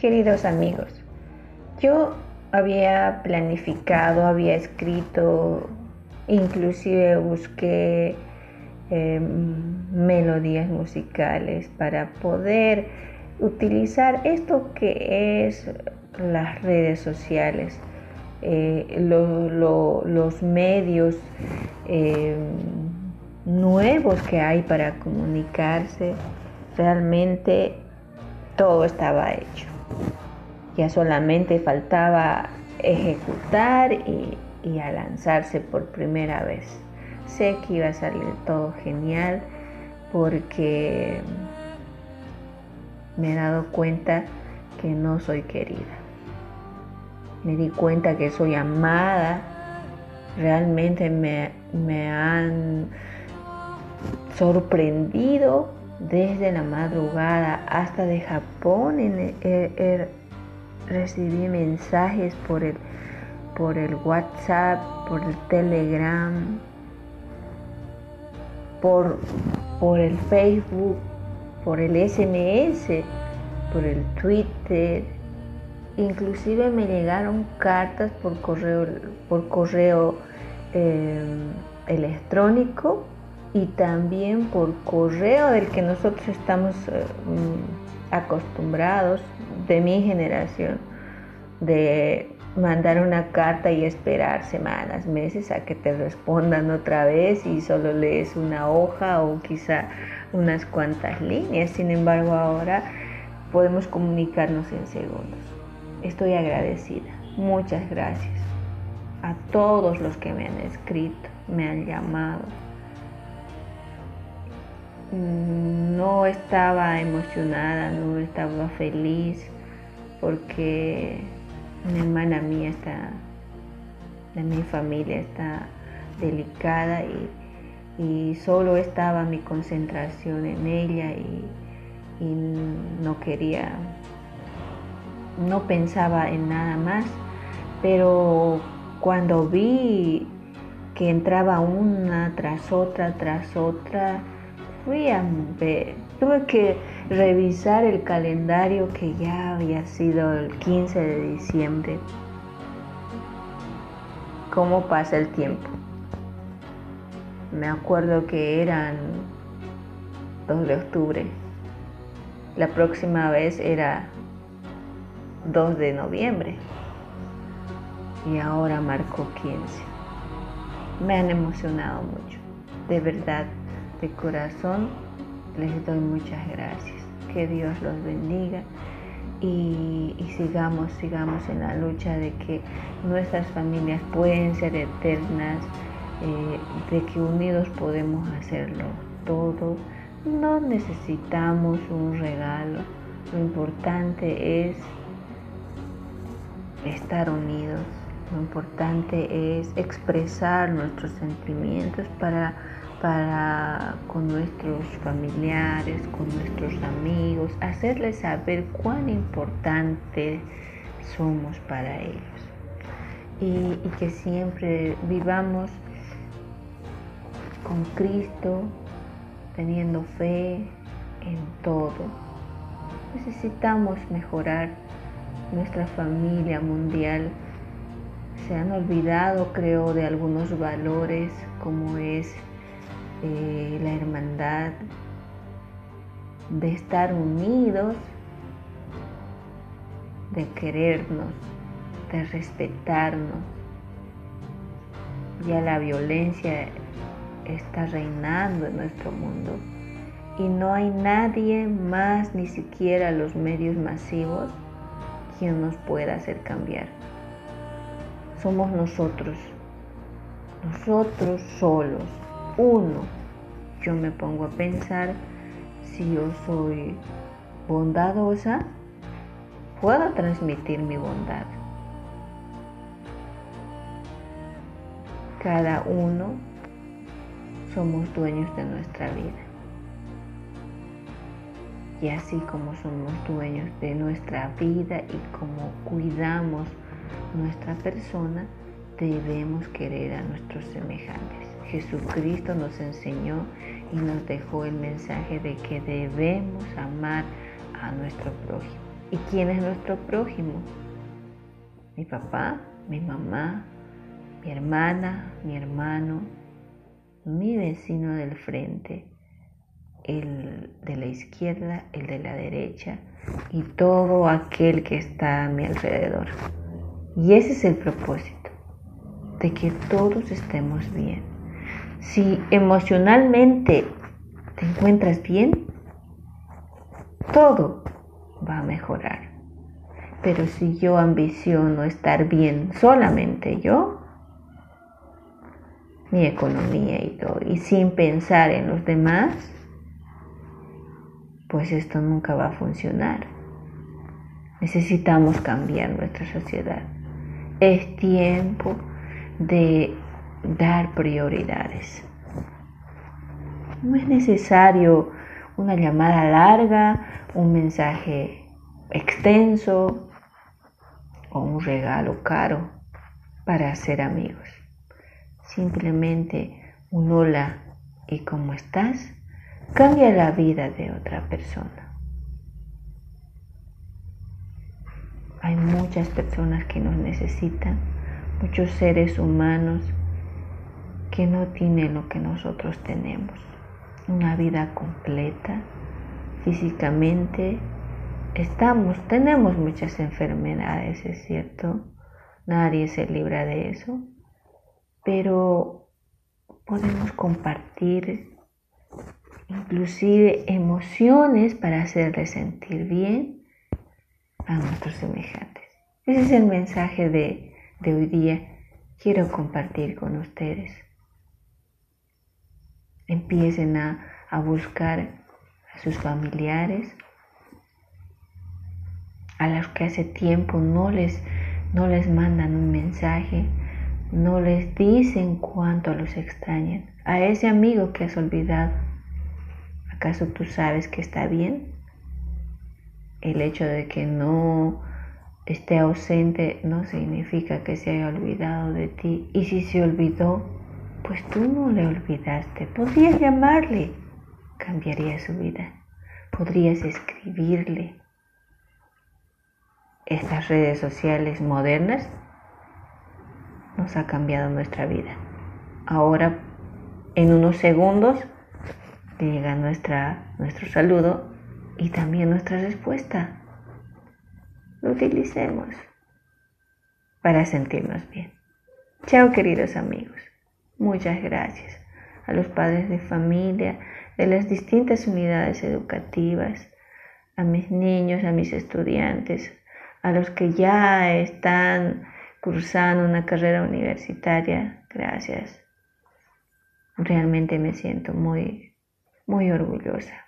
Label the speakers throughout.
Speaker 1: Queridos amigos, yo había planificado, había escrito, inclusive busqué em, melodías musicales para poder utilizar esto que es las redes sociales, eh, los medios em, nuevos que hay para comunicarse, realmente todo estaba hecho. Ya solamente faltaba ejecutar y, a lanzarse por primera vez. Sé que iba a salir todo genial porque me he dado cuenta que no soy querida. Me di cuenta que soy amada. Realmente me, me han sorprendido desde la madrugada hasta de Japón. Recibí mensajes por el, por el WhatsApp, por el Telegram, por, por el Facebook, por el SMS, por el Twitter. Inclusive me llegaron cartas por correo, por correo eh, electrónico y también por correo del que nosotros estamos eh, mm, acostumbrados de mi generación de mandar una carta y esperar semanas, meses a que te respondan otra vez y solo lees una hoja o quizá unas cuantas líneas. Sin embargo, ahora podemos comunicarnos en segundos. Estoy agradecida. Muchas gracias a todos los que me han escrito, me han llamado, no estaba emocionada, no estaba feliz porque una hermana mía está, de mi familia está delicada y, solo estaba mi concentración en ella y, y no quería, no pensaba en nada más, pero cuando vi que entraba una tras otra, tras otra, fui a ver, tuve que revisar el calendario que ya había sido el 15 de diciembre. ¿Cómo pasa el tiempo? Me acuerdo que eran 2 de octubre. La próxima vez era 2 de noviembre. Y ahora marcó 15. Me han emocionado mucho. De verdad, de corazón les doy muchas gracias. Que Dios los bendiga y, sigamos, sigamos en la lucha de que nuestras familias pueden ser eternas, eh, de que unidos podemos hacerlo todo. No necesitamos un regalo, lo importante es estar unidos, lo importante es expresar nuestros sentimientos para para con nuestros familiares, con nuestros amigos, hacerles saber cuán importante somos para ellos y, que siempre vivamos con Cristo, teniendo fe en todo. Necesitamos mejorar nuestra familia mundial. Se han olvidado, creo, de algunos valores como es eh, la hermandad, de estar unidos, de querernos, de respetarnos. Ya la violencia está reinando en nuestro mundo y no hay nadie más, ni siquiera los medios masivos, quien nos pueda hacer cambiar. Somos nosotros, nosotros solos uno, yo me pongo a pensar si yo soy bondadosa, puedo transmitir mi bondad. Cada uno somos dueños de nuestra vida. Y así como somos dueños de nuestra vida y como cuidamos nuestra persona, debemos querer a nuestros semejantes. Jesucristo nos enseñó y nos dejó el mensaje de que debemos amar a nuestro prójimo. ¿Y quién es nuestro prójimo? Mi papá, mi mamá, mi hermana, mi hermano, mi vecino del frente, el de la izquierda, el de la derecha y todo aquel que está a mi alrededor. Y ese es el propósito, de que todos estemos bien. Si emocionalmente te encuentras bien, todo va a mejorar. Pero si yo ambiciono estar bien solamente yo, mi economía y todo, y sin pensar en los demás, pues esto nunca va a funcionar. Necesitamos cambiar nuestra sociedad. Es tiempo de dar prioridades. No es necesario una llamada larga, un mensaje extenso o un regalo caro para hacer amigos. Simplemente un hola y cómo estás cambia la vida de otra persona. Hay muchas personas que nos necesitan, muchos seres humanos que no tienen lo que nosotros tenemos. Una vida completa, físicamente, estamos, tenemos muchas enfermedades, es cierto, nadie se libra de eso, pero podemos compartir inclusive emociones para hacerles sentir bien a nuestros semejantes. Ese es el mensaje de, de hoy día. Quiero compartir con ustedes. Empiecen a, a buscar a sus familiares, a los que hace tiempo no les, no les mandan un mensaje, no les dicen cuánto los extrañan, a ese amigo que has olvidado. ¿Acaso tú sabes que está bien? El hecho de que no esté ausente no significa que se haya olvidado de ti. Y si se olvidó, pues tú no le olvidaste. Podrías llamarle, cambiaría su vida. Podrías escribirle. Estas redes sociales modernas nos ha cambiado nuestra vida. Ahora, en unos segundos, llega nuestra, nuestro saludo y también nuestra respuesta. Lo utilicemos para sentirnos bien. Chao queridos amigos. Muchas gracias a los padres de familia de las distintas unidades educativas, a mis niños, a mis estudiantes, a los que ya están cursando una carrera universitaria. Gracias. Realmente me siento muy, muy orgullosa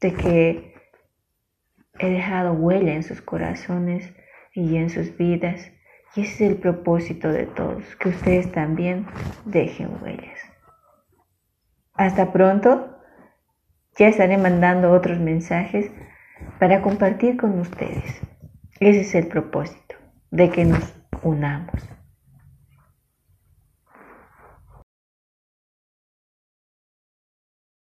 Speaker 1: de que he dejado huella en sus corazones y en sus vidas. Y ese es el propósito de todos, que ustedes también dejen huellas. Hasta pronto. Ya estaré mandando otros mensajes para compartir con ustedes. Ese es el propósito, de que nos unamos.